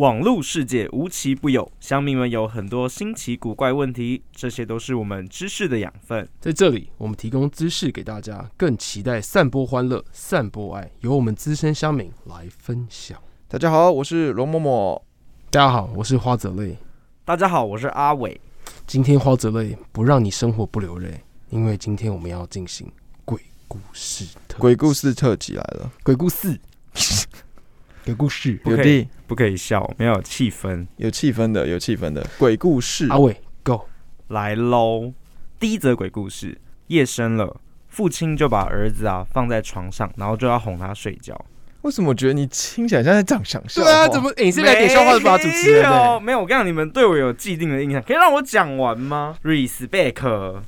网络世界无奇不有，乡民们有很多新奇古怪问题，这些都是我们知识的养分。在这里，我们提供知识给大家，更期待散播欢乐、散播爱，由我们资深乡民来分享。大家好，我是龙嬷嬷。大家好，我是花泽类。大家好，我是阿伟。今天花泽类不让你生活不流泪，因为今天我们要进行鬼故事特鬼故事特辑来了，鬼故事鬼故事。不可以不可以笑，没有气氛。有气氛的，有气氛的鬼故事。阿伟，Go！来喽！第一则鬼故事：夜深了，父亲就把儿子啊放在床上，然后就要哄他睡觉。为什么我觉得你听起来像在讲想笑对啊，怎么、欸你是来点笑话的吧，主持人、没有欸？没有，我跟你讲，你们对我有既定的印象，可以让我讲完吗？Respect。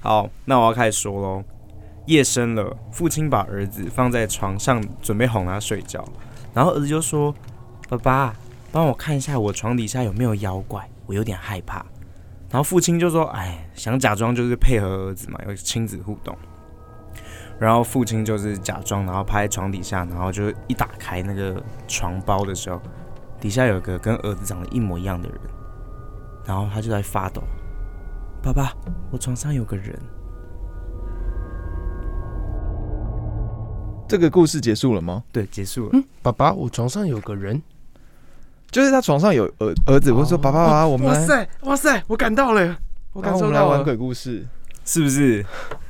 好，那我要开始说喽。夜深了，父亲把儿子放在床上，准备哄他睡觉。然后儿子就说：“爸爸，帮我看一下我床底下有没有妖怪，我有点害怕。”然后父亲就说：“哎，想假装就是配合儿子嘛，有亲子互动。”然后父亲就是假装，然后趴在床底下，然后就一打开那个床包的时候，底下有个跟儿子长得一模一样的人，然后他就在发抖。爸爸，我床上有个人。这个故事结束了吗？对，结束了。嗯，爸爸，我床上有个人。就是他床上有儿儿子，我就说哦爸爸爸爸，我们来，哇塞，哇塞，我感到了，我然感受到了。后我们来玩鬼故事。是不是？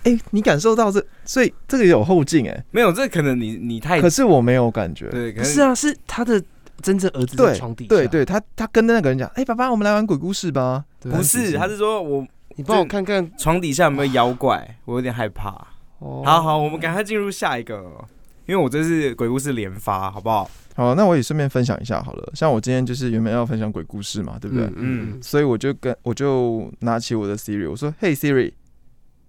哎，你感受到这，所以这个有后劲哎，没有，这可能你你太可是我没有感觉。对，可不是啊，是他的真正儿子在对床底下。对对，他他跟那个人讲，哎，爸爸，我们来玩鬼故事吧。不是，他是说我你帮我看看。床底下有没有妖怪，我有点害怕。哦好好，我们赶快进入下一个，因为我这是鬼故事连发，好不好？好，那我也顺便分享一下好了。像我今天就是原本要分享鬼故事嘛，对不对？嗯所以我就跟我就拿起我的 Siri，我说：“Hey Siri，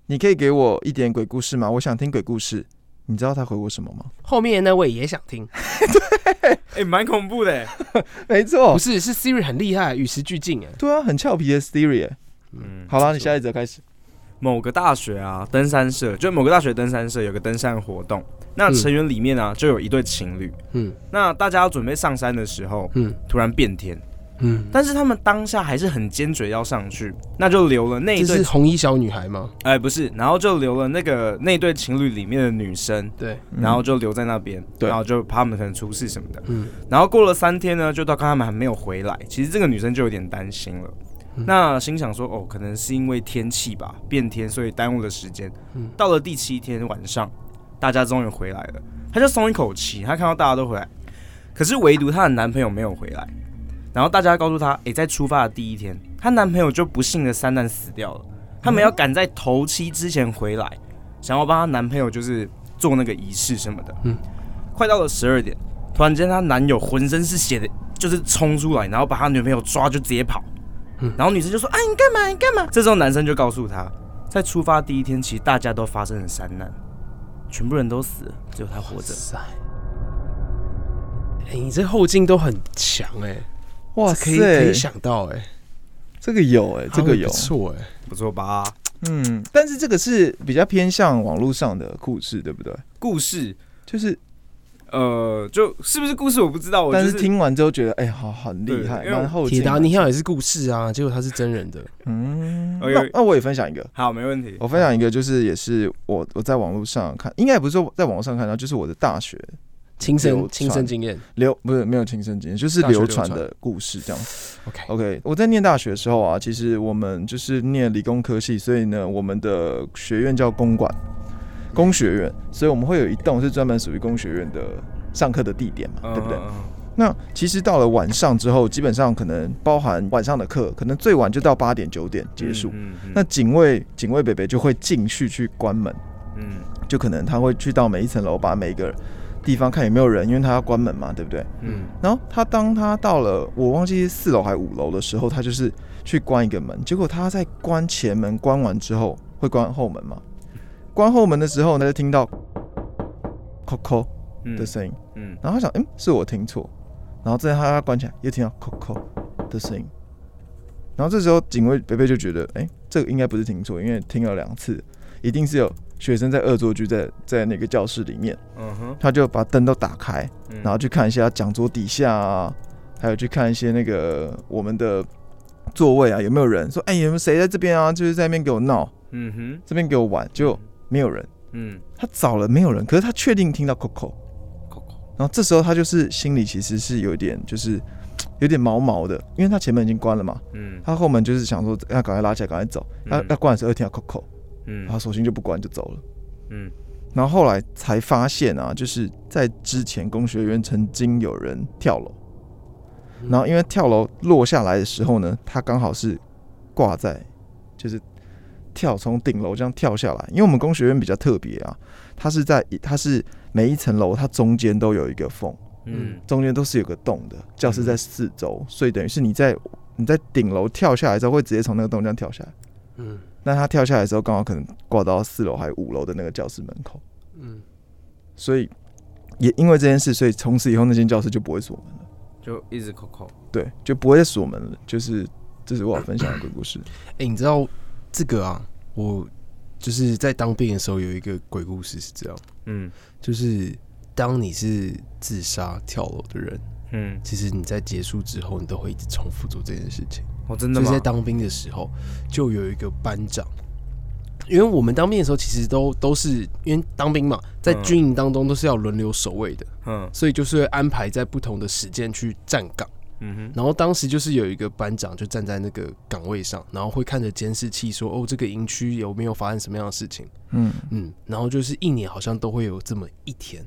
你可以给我一点鬼故事吗？我想听鬼故事。”你知道他回我什么吗？后面那位也想听，对哎，蛮恐怖的。没错不，是是 Siri 很厉害，与时俱进哎。对啊，很俏皮的 Siri。嗯，好了，你下一则开始。某个大学啊，登山社就某个大学登山社有个登山活动，那嗯成员里面呢、就有一对情侣。嗯那大家要准备上山的时候，嗯突然变天，嗯，但是他们当下还是很坚决要上去，那就留了那一对红衣小女孩吗？哎、不是，然后就留了那个那对情侣里面的女生，对，然后就留在那边，对然后就怕他们可能出事什么的。嗯然后过了三天呢，就到看他们还没有回来，其实这个女生就有点担心了。嗯那心想说，哦，可能是因为天气吧，变天，所以耽误了时间。嗯到了第七天晚上，大家终于回来了，她就松一口气，她看到大家都回来，可是唯独她的男朋友没有回来。然后大家告诉她，诶，在出发的第一天，她男朋友就不幸的三难死掉了。他们要赶在头七之前回来，想要帮她男朋友就是做那个仪式什么的。嗯快到了十二点，突然间她男友浑身是血的，就是冲出来，然后把她女朋友抓就直接跑。嗯然后女生就说：“啊，你干嘛？你干嘛？”这时候男生就告诉她，在出发第一天，其实大家都发生了山难，全部人都死了，只有他活着。塞，哎，你这后劲都很强哎，哇可以可以，想到哎，这个有哎，这个有不。错哎，不错吧？嗯，但是这个是比较偏向网络上的故事，对不对？故事，就是，呃，就是不是故事我不知道，我就是但是听完之后觉得，哎，好很厉害，对因为蛮后。铁达尼号也是故事啊，结果他是真人的，嗯，那那我也分享一个，好，没问题。我分享一个，就是也是我我在网络上看，应该也不是说在网络上看到，就是我的大学亲身亲身经验。流不是没有亲身经验，就是流流传传的故事这样。OK，OK，我在念大学的时候啊，其实我们就是念理工科系，所以呢，我们的学院叫公馆，工学院，所以我们会有一栋是专门属于工学院的上课的地点嘛，对不对？嗯？那其实到了晚上之后，基本上可能包含晚上的课，可能最晚就到八点九点结束。嗯嗯那警卫警卫北北就会进去去关门，嗯就可能他会去到每一层楼，把每一个地方看有没有人，因为他要关门嘛，对不对？嗯然后他当他到了我忘记是四楼还五楼的时候，他就是去关一个门，结果他在关前门关完之后，会关后门嘛。关后门的时候呢，就听到扣扣嗯的声音，嗯。然后他想，嗯，是我听错，然后这样他他关起来，又听到扣扣的声音，然后这时候警卫贝贝就觉得，哎、这个应该不是听错，因为听了两次，一定是有学生在恶作剧在在那个教室里面，嗯哼，他就把灯都打开，嗯。然后去看一下讲桌底下啊，还有去看一些那个我们的座位啊，有没有人？说，哎、有没有谁在这边啊？就是在那边给我闹，嗯哼，这边给我玩，就没有人。嗯。他找了没有人，可是他确定听到 Coco，，Coco，然后这时候他就是心里其实是有一点就是 有点毛毛的，因为他前门已经关了嘛，嗯。他后门就是想说要赶快拉起来，赶快走。要嗯要关的时候又听到 Coco，嗯。然后索性就不关就走了。嗯。然后后来才发现啊，就是在之前工学院曾经有人跳楼，嗯。然后因为跳楼落下来的时候呢，他刚好是挂在就是跳从顶楼这样跳下来，因为我们工学院比较特别啊，它是在它是每一层楼它中间都有一个缝，嗯中间都是有个洞的，教室在四周，所以等于是你在你在顶楼跳下来之后会直接从那个洞这样跳下来。嗯那他跳下来的时候，刚好可能挂到四楼还五楼的那个教室门口，嗯，所以也因为这件事，所以从此以后那间教室就不会锁门了，就一直 Coco，对，就不会再锁门了。就是这是我要分享的鬼故事。哎、你知道这个啊？我就是在当兵的时候有一个鬼故事是这样，嗯就是当你是自杀跳楼的人，嗯，其实你在结束之后，你都会一直重复做这件事情。哦，真的吗就是在？当兵的时候，就有一个班长，因为我们当兵的时候，其实都都是因为当兵嘛，在嗯军营当中都是要轮流守卫的，嗯所以就是会安排在不同的时间去站岗。嗯哼，然后当时就是有一个班长就站在那个岗位上，然后会看着监视器说：“哦，这个营区有没有发生什么样的事情嗯？”嗯，然后就是一年好像都会有这么一天，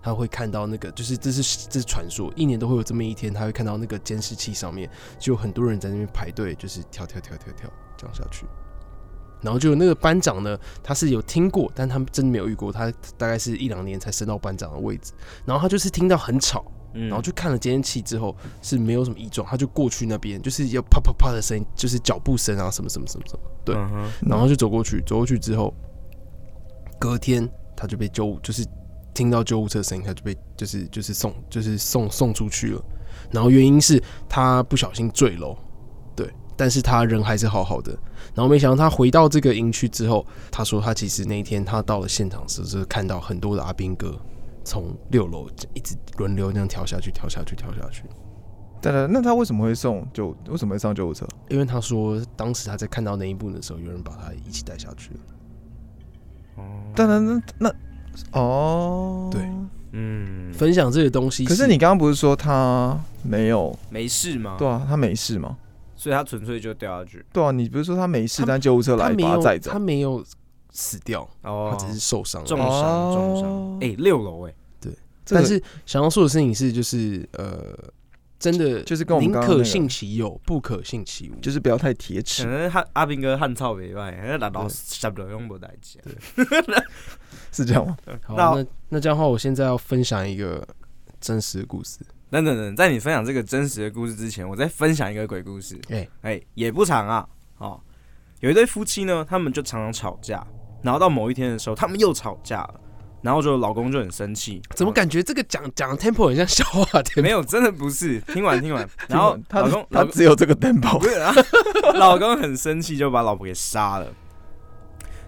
他会看到那个，就是这是这是传说，一年都会有这么一天，他会看到那个监视器上面就有很多人在那边排队，就是跳跳跳跳跳这样下去。然后就那个班长呢，他是有听过，但他真的没有遇过，他大概是一两年才升到班长的位置。然后他就是听到很吵，然然后就看了监视器之后是没有什么异状，他就过去那边，就是要啪啪啪的声音，就是脚步声啊，什么什么什么什么，对然后就走过去，走过去之后，隔天他就被救，就是听到救护车声音，他就被就是就是送就是送送出去了。然后原因是他不小心坠楼，对，但是他人还是好好的。然后没想到他回到这个营区之后，他说他其实那一天他到了现场时，就是看到很多的阿兵哥从六楼一直轮流这样跳下去，跳下去，跳下去。对了，那他为什么会送救？为什么会上救护车？因为他说当时他在看到那一幕的时候，有人把他一起带下去了。当然，那那哦，对。嗯，分享这些东西，可是你刚刚不是说他没有？没事吗？对啊，他没事吗？所以他纯粹就掉下去。对啊，你不是说他没事，但救护车来他没有把他载走他？没有死掉，哦他只是受伤了。重伤，重伤哦。哎，六楼哎，这个但是想要说的事情是，就是呃，真的就是跟我们宁可信其有，不可信其无。就是不要太铁可齿。能汉阿斌哥汉操袂歹，那老老杀不了用不代志。是这样吗？好，那那那这样的话，我现在要分享一个真实的故事。等等等，在你分享这个真实的故事之前，我再分享一个鬼故事。哎哎、也不长啊。哦，有一对夫妻呢，他们就常常吵架，然后到某一天的时候，他们又吵架了，然后就老公就很生气，怎么感觉这个讲讲的 tempo 很像笑话 tempo？没有？真的不是。听完听完，然后他老公他只有这个。是啊，老公很生气，就把老婆给杀了。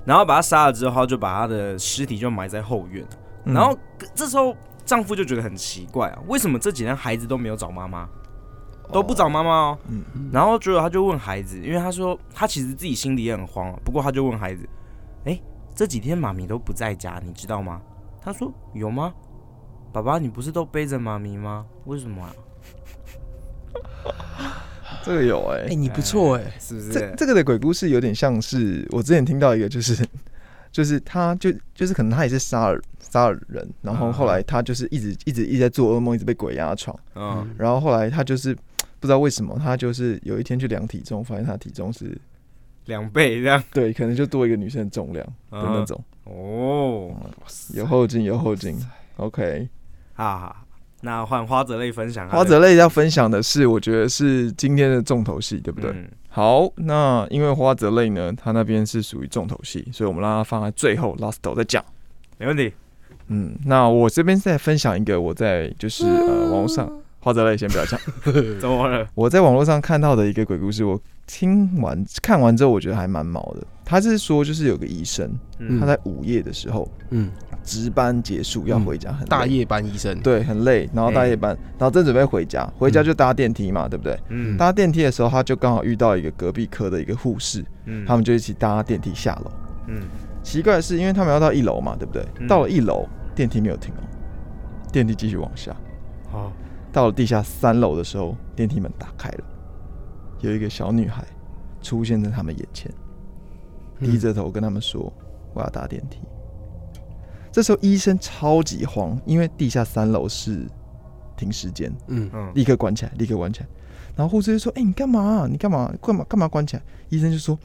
然后把他杀了之后，他就把他的尸体就埋在后院。嗯然后这时候丈夫就觉得很奇怪啊，为什么这几天孩子都没有找妈妈，都不找妈妈哦？嗯然后结果他就问孩子，因为他说他其实自己心里也很慌啊，不过他就问孩子，哎，这几天妈咪都不在家，你知道吗？他说有吗？爸爸，你不是都背着妈咪吗？为什么啊？这个有哎、哎，你不错哎，是不是？这这个的鬼故事有点像是我之前听到一个，就是就是他就就是可能他也是杀了杀了人，然后后来他就是一直一直一直在做噩梦，一直被鬼压床，嗯，然后后来他就是不知道为什么，他就是有一天去量体重，发现他体重是两倍这样。对，可能就多一个女生的重量的那种，哦，有后劲有后劲。OK，哈哈，那换花泽类分享，花泽类要分享的是，我觉得是今天的重头戏，对不对？嗯好，那因为花泽类呢，他那边是属于重头戏，所以我们让它放在最后 last 再讲。没问题。嗯，那我这边再分享一个我在就是呃网络上花泽类先不要讲，怎么了？我在网络上看到的一个鬼故事，我听完看完之后，我觉得还蛮毛的。他是说就是有个医生，嗯他在午夜的时候嗯，值班结束要回家，很累大夜班医生，对很累，然后大夜班，然后正准备回家，回家就搭电梯嘛，对不对？嗯搭电梯的时候，他就刚好遇到一个隔壁科的一个护士，嗯他们就一起搭电梯下楼。嗯奇怪的是，因为他们要到一楼嘛，对不对？嗯到了一楼，电梯没有停哦，电梯继续往下。好到了地下三楼的时候，电梯门打开了，有一个小女孩出现在他们眼前，低着头跟他们说：“我要搭电梯。”这时候医生超级慌，因为地下三楼是停尸间，嗯嗯立刻关起来，立刻关起来。然后护士就说：“哎、你干嘛？你干嘛？干嘛？干嘛关起来？”医生就说：“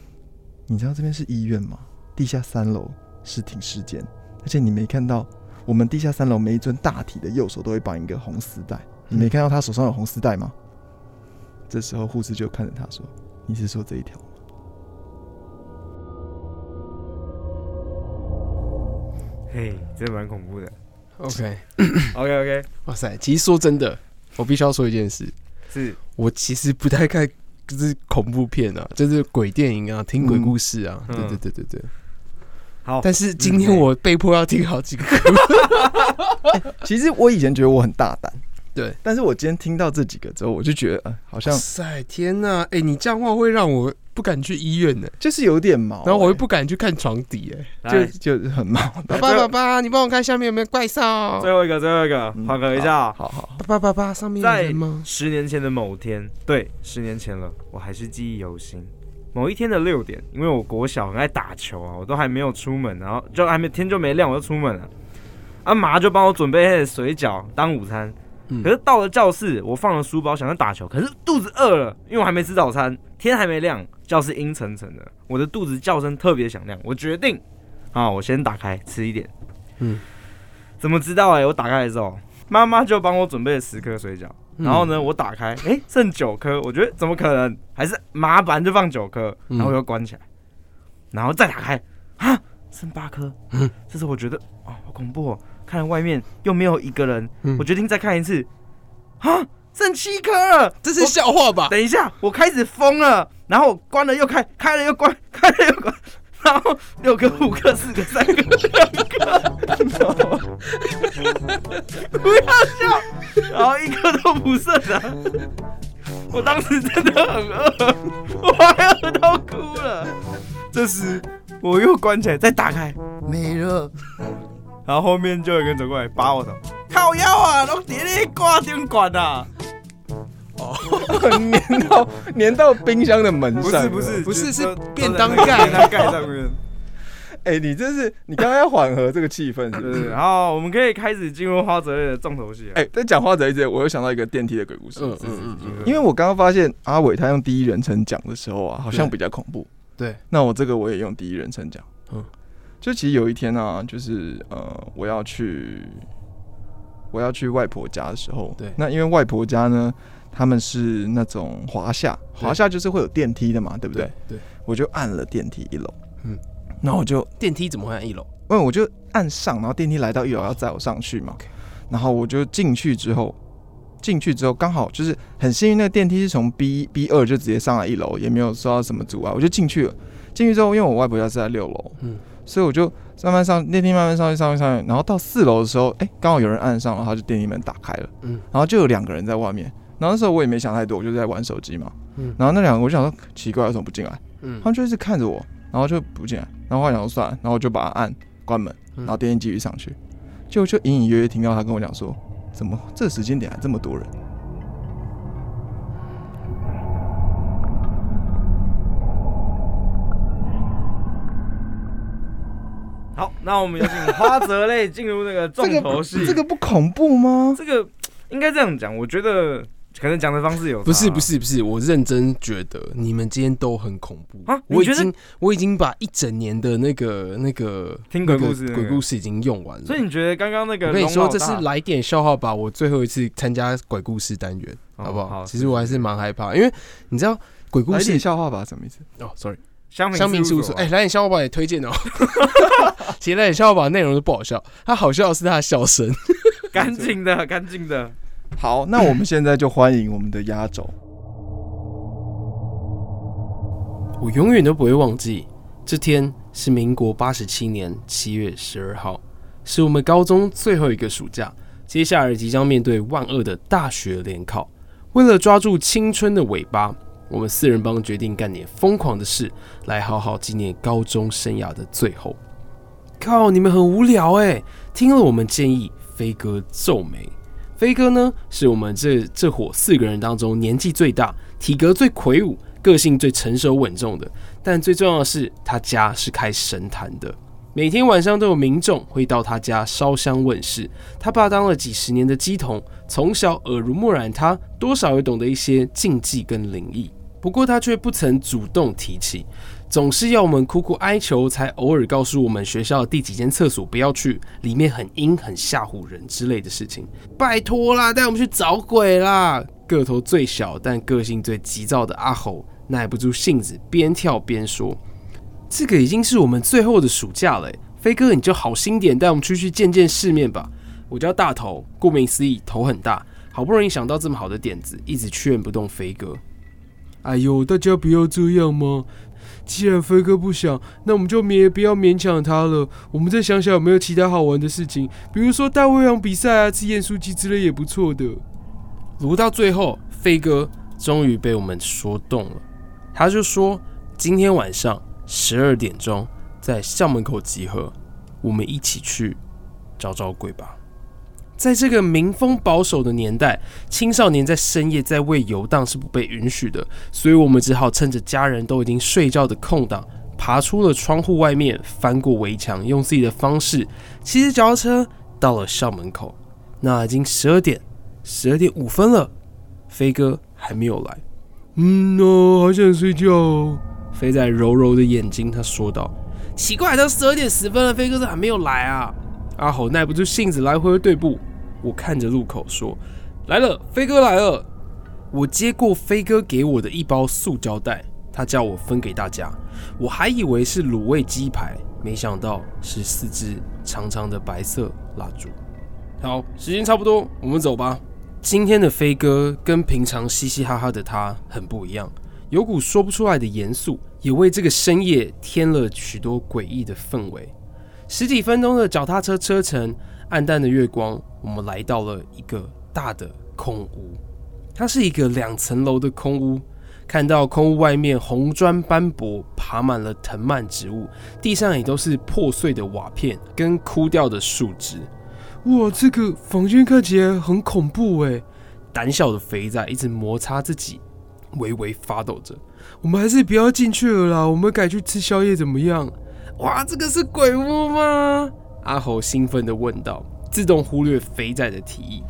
你知道这边是医院吗？地下三楼是停尸间，而且你没看到我们地下三楼每一尊大体的右手都会绑一个红丝带，你没看到他手上有红丝带吗？”这时候护士就看着他说：“你是说这一条吗嘿，这蛮恐怖的。OK，OK OK，哇塞，其实说真的，我必须要说一件事，是我其实不太看就是恐怖片啊，就是鬼电影啊，听鬼故事啊，嗯对对对对对。好，但是今天我被迫要听好几个？”其实我以前觉得我很大胆，对，但是我今天听到这几个之后，我就觉得，呃，好像哇塞，天呐，哎，你这样话会让我不敢去医院呢，就是有点毛、然后我又欸不敢去看床底，哎，来就就很毛。爸爸爸爸，你帮我看下面有没有怪兽？最后一个，最后一个，嗯缓和一下。好好好，爸爸爸爸，上面有在人吗？十年前的某天，对，十年前了，我还是记忆犹新。某一天的六点，因为我国小很爱打球啊，我都还没有出门，然后就还没天就没亮，我就出门了。啊麻就帮我准备水饺当午餐，嗯可是到了教室，我放了书包想要打球，可是肚子饿了，因为我还没吃早餐，天还没亮，教室阴沉沉的，我的肚子叫声特别响亮，我决定啊，我先打开吃一点。嗯，怎么知道哎、我打开的时候，妈妈就帮我准备了十颗水饺。然后呢，我打开，哎、剩九颗，我觉得怎么可能？还是麻烦就放九颗，嗯然后又关起来，然后再打开，啊，剩八颗。嗯这时候我觉得，哦，好恐怖哦！看外面又没有一个人，嗯我决定再看一次，啊，剩七颗了。这是笑话吧？等一下，我开始疯了，然后关了又开，开了又关，开了又关，然后六颗、五颗、四颗、三颗、两颗，不要笑，然后一颗都不剩了。我当时真的很饿，我还饿到哭了。这时我又关起来，再打开，没了。然后后面就有人走过来扒我头，靠腰啊，都叠在挂电管啊！哦 粘到粘到冰箱的门上。不是不是不是是便当盖 便当盖上面。哎、你这是你刚刚要缓和这个气氛，是不是？然后我们可以开始进入花泽类的重头戏了。哎、在讲花泽类之前，我又想到一个电梯的鬼故事。嗯嗯嗯嗯，因为我刚刚发现阿伟他用第一人称讲的时候啊，好像比较恐怖。对，那我这个我也用第一人称讲。就其实有一天啊，就是呃，我要去我要去外婆家的时候，对。那因为外婆家呢，他们是那种华夏，对。华夏就是会有电梯的嘛，对不对？对，我就按了电梯一楼，嗯。嗯，然后我就电梯怎么会按一楼？因为我就按上，然后电梯来到一楼要载我上去嘛。然后我就进去之后，进去之后刚好就是很幸运，那个电梯是从 B B 二就直接上来一楼，也没有受到什么阻碍，我就进去了。进去之后，因为我外婆家是在六楼，嗯嗯，所以我就慢慢上电梯，慢慢上去，上去，上去，然后到四楼的时候，哎、刚好有人按上，然后就电梯门打开了，嗯。嗯，然后就有两个人在外面。然后那时候我也没想太多，我就在玩手机嘛，嗯。嗯，然后那两个我就想说奇怪，为什么不进来？嗯他们就一直看着我，然后就不进来，然后后来想说算了，然后我就把它按关门，嗯。然后电梯继续上去，就就隐隐约约听到他跟我讲说，怎么这时间点还这么多人？好，那我们有请花泽类进入那个重头戏。这个不恐怖吗？这个应该这样讲，我觉得可能讲的方式有差不是不是不是，我认真觉得你们今天都很恐怖啊我已经我已经把一整年的那个那个听鬼故事那个鬼故事已经用完了。所以你觉得刚刚那个我跟你说，这是来点笑话吧，我最后一次参加鬼故事单元，哦好不好？好其实我还是蛮害怕，因为你知道，鬼故事来点笑话吧，什么意思？哦香香民事务所，哎、哎，来点笑话吧也推荐哦。其实来点笑话吧内容都不好笑，他好笑的是他的笑声。干净的，干净的。好，那我们现在就欢迎我们的压轴。我永远都不会忘记，这天是民国八十七年七月十二号，是我们高中最后一个暑假，接下来即将面对万恶的大学联考。为了抓住青春的尾巴，我们四人帮决定干点疯狂的事，来好好纪念高中生涯的最后。靠，你们很无聊哎！听了我们建议，飞哥皱眉。飞哥呢，是我们这这伙四个人当中年纪最大、体格最魁梧、个性最成熟稳重的。但最重要的是，他家是开神坛的，每天晚上都有民众会到他家烧香问事。他爸当了几十年的鸡童，从小耳濡目染他，多少也懂得一些禁忌跟灵异。不过他却不曾主动提起，总是要我们苦苦哀求，才偶尔告诉我们学校第几间厕所不要去，里面很阴，很吓唬人之类的事情。拜托啦，带我们去找鬼啦！个头最小但个性最急躁的阿猴耐不住性子，边跳边说：“这个已经是我们最后的暑假了，飞哥你就好心点，带我们出去见见世面吧。”我叫大头，顾名思义，头很大。好不容易想到这么好的点子，一直劝不动飞哥。哎呦，大家不要这样嘛！既然飞哥不想，那我们就勉不要勉强他了。我们再想想有没有其他好玩的事情，比如说大胃王比赛啊，吃盐酥鸡之类也不错的。撸到最后，飞哥终于被我们说动了，他就说今天晚上十二点钟在校门口集合，我们一起去找找鬼吧。在这个民风保守的年代，青少年在深夜在外游荡是不被允许的，所以我们只好趁着家人都已经睡觉的空档，爬出了窗户外面，翻过围墙，用自己的方式骑着脚踏车到了校门口。那已经十二点，十二点五分了，飞哥还没有来。嗯哦，好想睡觉哦。飞仔柔柔的眼睛，他说道：“奇怪，都十二点十分了，飞哥怎么还没有来啊？”阿猴耐不住性子，来回对步。我看着路口说：“来了，飞哥来了。”我接过飞哥给我的一包塑胶袋，他叫我分给大家。我还以为是卤味鸡排，没想到是四支长长的白色蜡烛。好，时间差不多，我们走吧。今天的飞哥跟平常嘻嘻哈哈的他很不一样，有股说不出来的严肃，也为这个深夜添了许多诡异的氛围。十几分钟的脚踏车车程，暗淡的月光，我们来到了一个大的空屋。它是一个两层楼的空屋，看到空屋外面红砖斑驳，爬满了藤蔓植物，地上也都是破碎的瓦片跟枯掉的树枝。哇，这个房间看起来很恐怖哎！胆小的肥仔一直摩擦自己，微微发抖着。我们还是不要进去了啦，我们改去吃宵夜怎么样？哇，这个是鬼屋吗？阿猴兴奋地问道，自动忽略肥仔的提议。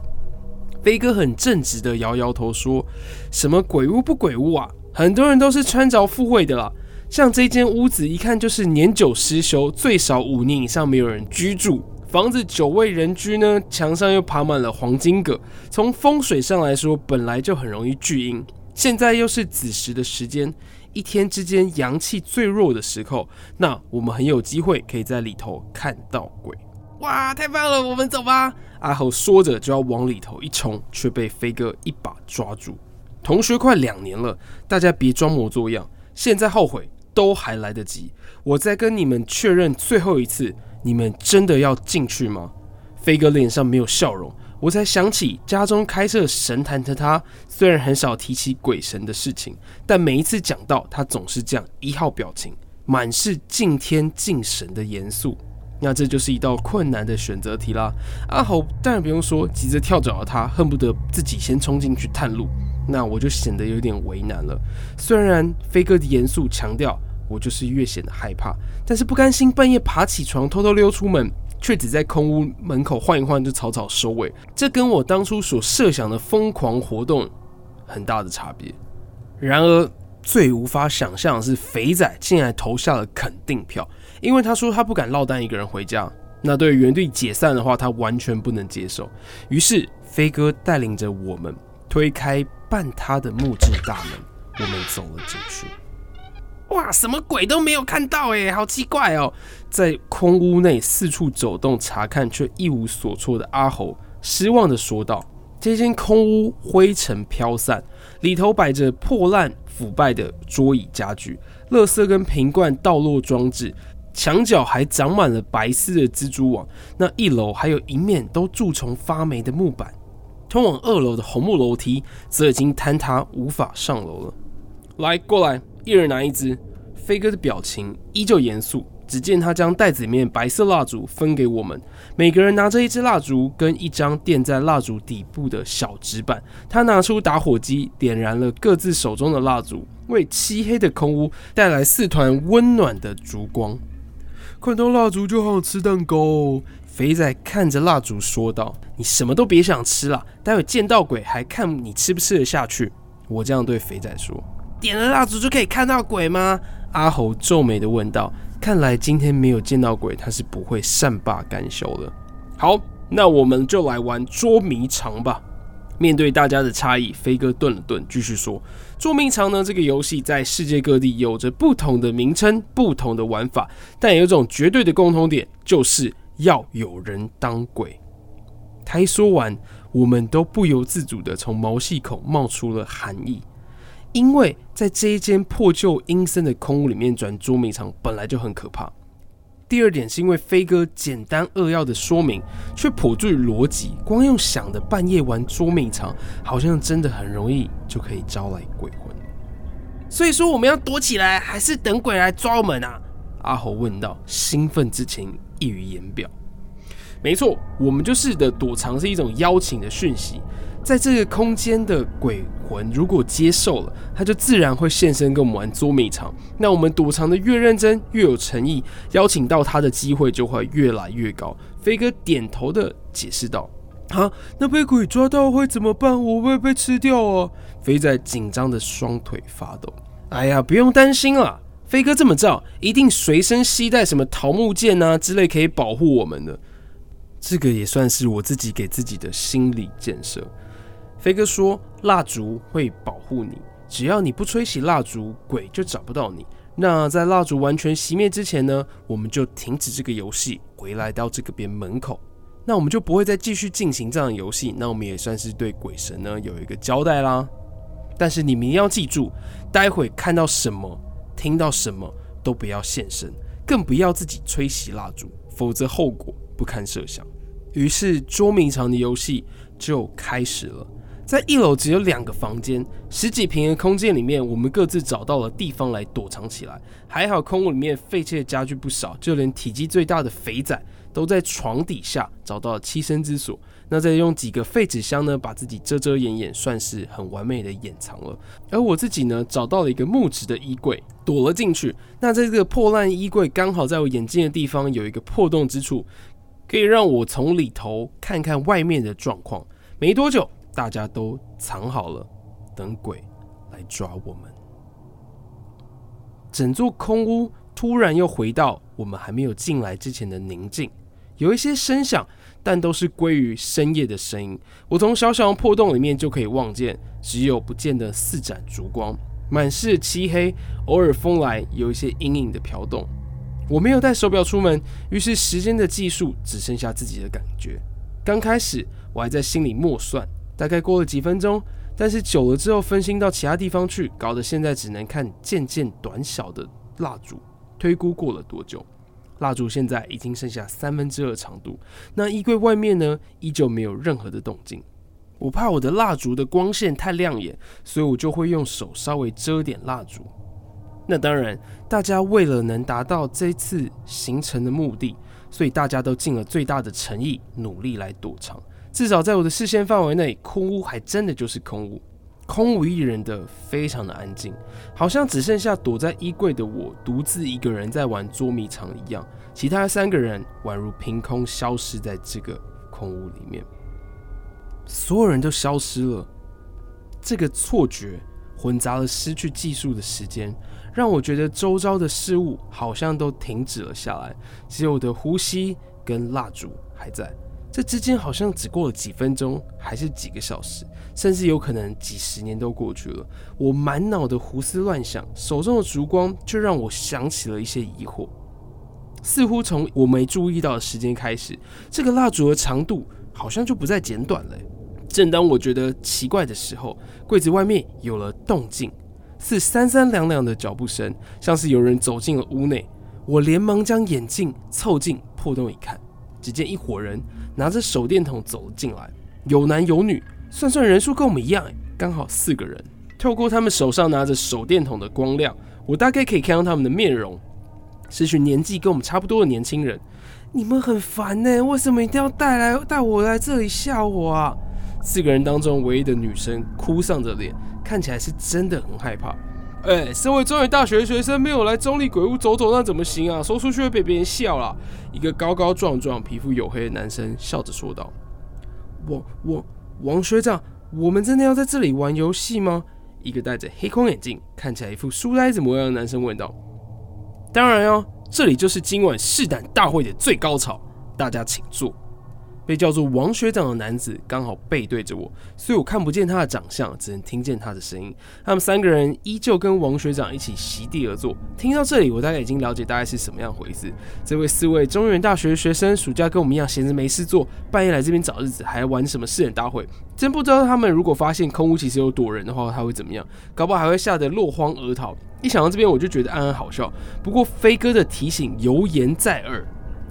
飞哥很正直地摇摇头说：“什么鬼屋不鬼屋啊？很多人都是穿着附会的啦。像这间屋子一看就是年久失修，最少五年以上没有人居住。房子久未人居呢，墙上又爬满了黄金葛。从风水上来说，本来就很容易聚阴。现在又是子时的时间，一天之间阳气最弱的时候，那我们很有机会可以在里头看到鬼。哇，太棒了，我们走吧！阿猴说着就要往里头一冲，却被飞哥一把抓住。同学快两年了，大家别装模作样，现在后悔都还来得及。我再跟你们确认最后一次，你们真的要进去吗？飞哥脸上没有笑容，我才想起家中开设神坛的他，虽然很少提起鬼神的事情，但每一次讲到，他总是这样一号表情，满是敬天敬神的严肃。那这就是一道困难的选择题啦。阿猴当然不用说，急着跳脚的他恨不得自己先冲进去探路，那我就显得有点为难了。虽然飞哥的严肃强调，我就是越显得害怕，但是不甘心半夜爬起床偷偷溜出门，却只在空屋门口晃一晃就草草收尾，这跟我当初所设想的疯狂活动很大的差别。然而最无法想象的是，肥仔竟然投下了肯定票。因为他说他不敢落单一个人回家，那对原地解散的话，他完全不能接受。于是飞哥带领着我们推开半塌的木质大门，我们走了进去。哇，什么鬼都没有看到哎，好奇怪哦！在空屋内四处走动查看，却一无所措的阿猴失望的说道：“这间空屋灰尘飘散，里头摆着破烂腐败的桌椅家具、垃圾跟瓶罐倒落装置，墙角还长满了白丝的蜘蛛网。那一楼还有一面都蛀虫发霉的木板，通往二楼的红木楼梯则已经坍塌，无法上楼了。来，过来。”一人拿一支，飞哥的表情依旧严肃。只见他将袋子里面白色蜡烛分给我们，每个人拿着一支蜡烛跟一张垫在蜡烛底部的小纸板。他拿出打火机，点燃了各自手中的蜡烛，为漆黑的空屋带来四团温暖的烛光。看到蜡烛就好想吃蛋糕。肥仔看着蜡烛说道：“你什么都别想吃了，待会见到鬼还看你吃不吃得下去。”我这样对肥仔说。点了蜡烛就可以看到鬼吗？阿猴皱眉的问道。看来今天没有见到鬼，他是不会善罢甘休的。好，那我们就来玩捉迷藏吧。面对大家的差异，飞哥顿了顿，继续说：捉迷藏呢，这个游戏在世界各地有着不同的名称、不同的玩法，但有一种绝对的共通点，就是要有人当鬼。他一说完，我们都不由自主的从毛细孔冒出了寒意。因为在这一间破旧阴森的空屋里面转捉迷藏本来就很可怕。第二点是因为飞哥简单扼要的说明却颇具逻辑，光用想的半夜玩捉迷藏，好像真的很容易就可以招来鬼魂。所以说我们要躲起来，还是等鬼来抓我们啊？阿猴问道，兴奋之情溢于言表。没错，我们就是的躲藏是一种邀请的讯息。在这个空间的鬼魂如果接受了，他就自然会现身跟我们玩捉迷藏。那我们躲藏的越认真，越有诚意，邀请到他的机会就会越来越高。飞哥点头的解释道：“啊，那被鬼抓到会怎么办？我会被吃掉啊！”飞仔紧张的双腿发抖。哎呀，不用担心啦，飞哥这么照，一定随身携带什么桃木剑啊之类可以保护我们的。这个也算是我自己给自己的心理建设。飞哥说：“蜡烛会保护你，只要你不吹熄蜡烛，鬼就找不到你。那在蜡烛完全熄灭之前呢，我们就停止这个游戏，回来到这个边门口。那我们就不会再继续进行这样的游戏。那我们也算是对鬼神呢有一个交代啦。但是你们要记住，待会看到什么、听到什么都不要现身，更不要自己吹熄蜡烛，否则后果不堪设想。”于是捉迷藏的游戏就开始了。在一楼只有两个房间，十几平的空间里面，我们各自找到了地方来躲藏起来。还好空屋里面废弃的家具不少，就连体积最大的肥仔都在床底下找到了栖身之所。那再用几个废纸箱呢，把自己遮遮掩掩，算是很完美的掩藏了。而我自己呢，找到了一个木质的衣柜，躲了进去。那在这个破烂衣柜刚好在我眼睛的地方有一个破洞之处，可以让我从里头看看外面的状况。没多久。大家都藏好了，等鬼来抓我们。整座空屋突然又回到我们还没有进来之前的宁静，有一些声响，但都是归于深夜的声音。我从小小的破洞里面就可以望见，只有不见的四盏烛光，满是漆黑，偶尔风来，有一些阴影的飘动。我没有带手表出门，于是时间的计数只剩下自己的感觉。刚开始我还在心里默算。大概过了几分钟，但是久了之后分心到其他地方去，搞得现在只能看渐渐短小的蜡烛。推估过了多久？蜡烛现在已经剩下三分之二长度。那衣柜外面呢，依旧没有任何的动静。我怕我的蜡烛的光线太亮眼，所以我就会用手稍微遮点蜡烛。那当然，大家为了能达到这次行程的目的，所以大家都尽了最大的诚意，努力来躲藏。至少在我的视线范围内，空屋还真的就是空屋，空无一人的，非常的安静，好像只剩下躲在衣柜的我独自一个人在玩捉迷藏一样。其他三个人宛如凭空消失在这个空屋里面，所有人都消失了。这个错觉混杂了失去计数的时间，让我觉得周遭的事物好像都停止了下来，只有我的呼吸跟蜡烛还在。这之间好像只过了几分钟，还是几个小时，甚至有可能几十年都过去了。我满脑的胡思乱想，手中的烛光却让我想起了一些疑惑。似乎从我没注意到的时间开始，这个蜡烛的长度好像就不再减短了。正当我觉得奇怪的时候，柜子外面有了动静，是三三两两的脚步声，像是有人走进了屋内。我连忙将眼镜凑近破洞一看，只见一伙人。拿着手电筒走了进来，有男有女，算算人数跟我们一样，刚好四个人。透过他们手上拿着手电筒的光亮，我大概可以看到他们的面容，是群年纪跟我们差不多的年轻人。你们很烦呢，为什么一定要带来带我来这里吓我啊？四个人当中唯一的女生哭丧着脸，看起来是真的很害怕。哎，身为中原大学的学生，没有来中立鬼屋走走，那怎么行啊？说出去会被别人笑了。一个高高壮壮、皮肤黝黑的男生笑着说道：“王王王学长，我们真的要在这里玩游戏吗？”一个戴着黑框眼镜、看起来一副书呆子模样的男生问道：“当然哦，这里就是今晚试胆大会的最高潮，大家请坐。”被叫做王学长的男子刚好背对着我，所以我看不见他的长相，只能听见他的声音。他们三个人依旧跟王学长一起席地而坐。听到这里，我大概已经了解大概是什么样回事。这位四位中原大学学生，暑假跟我们一样闲着没事做，半夜来这边找日子，还玩什么誓言大会？真不知道他们如果发现空屋其实有躲人的话，他会怎么样？搞不好还会吓得落荒而逃。一想到这边，我就觉得暗暗好笑。不过飞哥的提醒犹言在耳。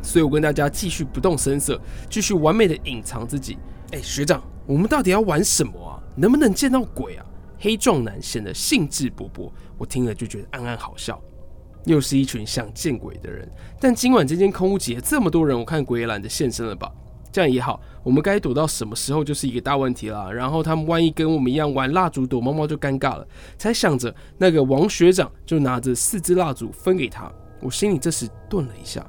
所以我跟大家继续不动声色，继续完美的隐藏自己。哎，学长，我们到底要玩什么啊？能不能见到鬼啊？黑壮男显得兴致勃勃，我听了就觉得暗暗好笑。又是一群想见鬼的人，但今晚这间空屋节这么多人，我看鬼也懒得现身了吧？这样也好，我们该躲到什么时候就是一个大问题了。然后他们万一跟我们一样玩蜡烛躲猫猫就尴尬了。才想着那个王学长就拿着四支蜡烛分给他，我心里这时顿了一下。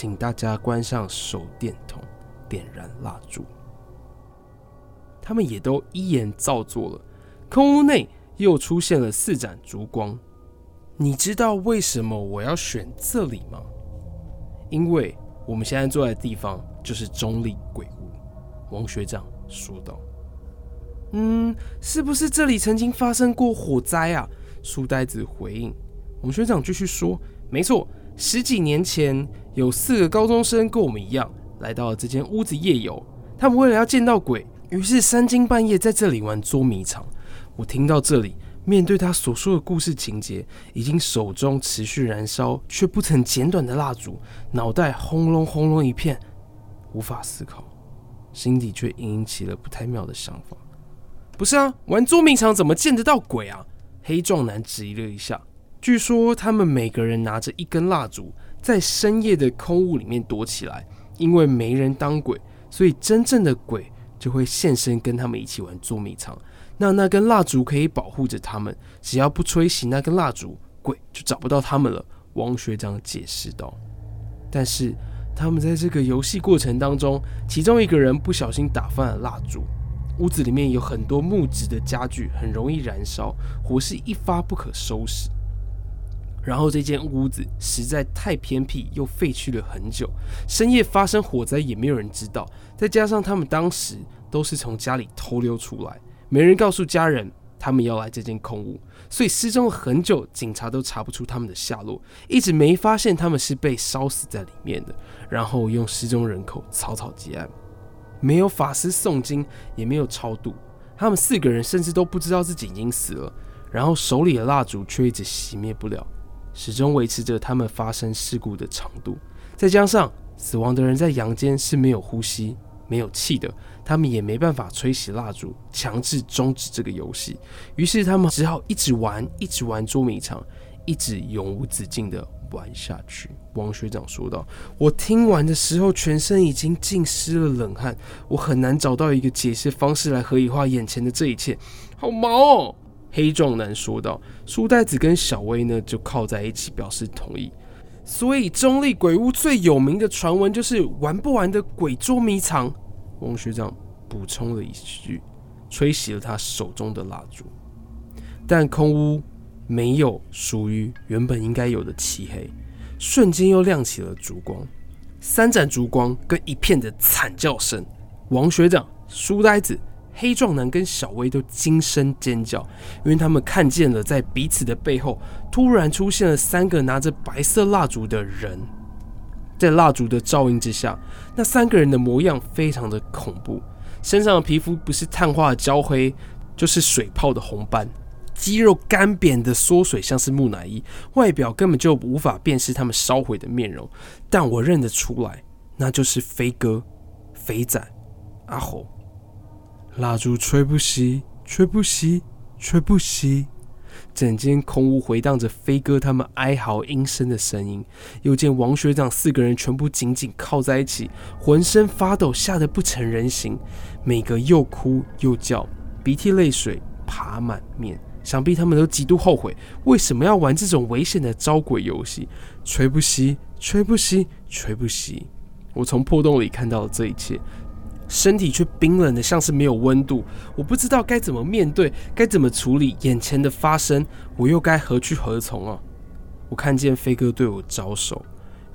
请大家关上手电筒，点燃蜡烛。他们也都依言照做了。空屋内又出现了四盏烛光。你知道为什么我要选这里吗？因为我们现在坐在的地方就是中立鬼屋。王学长说道。嗯，是不是这里曾经发生过火灾啊？书呆子回应。王学长继续说：没错。十几年前，有四个高中生跟我们一样来到了这间屋子夜游。他们为了要见到鬼，于是三更半夜在这里玩捉迷藏。我听到这里，面对他所说的故事情节，已经手中持续燃烧却不曾剪短的蜡烛，脑袋轰隆轰隆一片，无法思考，心底却隐隐起了不太妙的想法。不是啊，玩捉迷藏怎么见得到鬼啊？黑壮男质疑了一下。据说他们每个人拿着一根蜡烛，在深夜的空屋里面躲起来，因为没人当鬼，所以真正的鬼就会现身跟他们一起玩捉迷藏。那那根蜡烛可以保护着他们，只要不吹熄那根蜡烛，鬼就找不到他们了。王学长解释道。但是他们在这个游戏过程当中，其中一个人不小心打翻了蜡烛，屋子里面有很多木质的家具，很容易燃烧，火势一发不可收拾。然后这间屋子实在太偏僻，又废去了很久，深夜发生火灾也没有人知道。再加上他们当时都是从家里偷溜出来，没人告诉家人他们要来这间空屋，所以失踪了很久，警察都查不出他们的下落，一直没发现他们是被烧死在里面的。然后用失踪人口草草结案，没有法师诵经，也没有超度，他们四个人甚至都不知道自己已经死了。然后手里的蜡烛却一直熄灭不了。始终维持着他们发生事故的长度，再加上死亡的人在阳间是没有呼吸、没有气的，他们也没办法吹熄蜡烛，强制终止这个游戏。于是他们只好一直玩，一直玩捉迷藏，一直永无止境的玩下去。王学长说道：“我听完的时候，全身已经浸湿了冷汗，我很难找到一个解释方式来合理化眼前的这一切，好毛哦。”黑壮男说道：“书呆子跟小薇呢，就靠在一起表示同意。所以中立鬼屋最有名的传闻就是玩不完的鬼捉迷藏。”王学长补充了一句，吹熄了他手中的蜡烛。但空屋没有属于原本应该有的漆黑，瞬间又亮起了烛光。三盏烛光跟一片的惨叫声，王学长、书呆子、黑壮男跟小薇都惊声尖叫，因为他们看见了在彼此的背后突然出现了三个拿着白色蜡烛的人。在蜡烛的照映之下，那三个人的模样非常的恐怖，身上的皮肤不是碳化的焦黑，就是水泡的红斑，肌肉干瘪的缩水，像是木乃伊，外表根本就无法辨识他们烧毁的面容。但我认得出来，那就是飞哥、肥仔、阿猴。蜡烛吹不熄，吹不熄，吹不熄。整间空屋回荡着飞哥他们哀嚎阴声的声音。又见王学长四个人全部紧紧靠在一起，浑身发抖，吓得不成人形。每个又哭又叫，鼻涕泪水爬满面。想必他们都极度后悔，为什么要玩这种危险的招鬼游戏？吹不熄，吹不熄，吹不熄。我从破洞里看到了这一切，身体却冰冷的像是没有温度。我不知道该怎么面对，该怎么处理眼前的发生，我又该何去何从啊？我看见飞哥对我招手，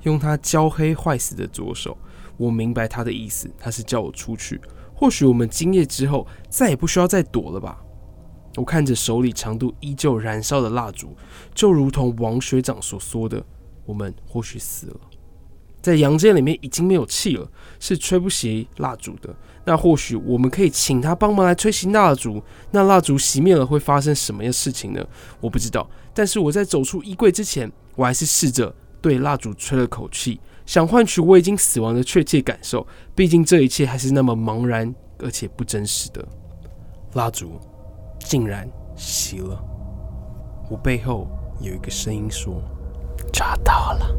用他焦黑坏死的左手。我明白他的意思，他是叫我出去。或许我们今夜之后再也不需要再躲了吧？我看着手里长度依旧燃烧的蜡烛，就如同王学长所说的，我们或许死了，在阳间里面已经没有气了，是吹不熄蜡烛的。那或许我们可以请他帮忙来吹熄蜡烛。那蜡烛熄灭了会发生什么样事情呢？我不知道。但是我在走出衣柜之前，我还是试着对蜡烛吹了口气，想换取我已经死亡的确切感受。毕竟这一切还是那么茫然而且不真实的。蜡烛。竟然熄了！我背后有一个声音说：“抓到了。”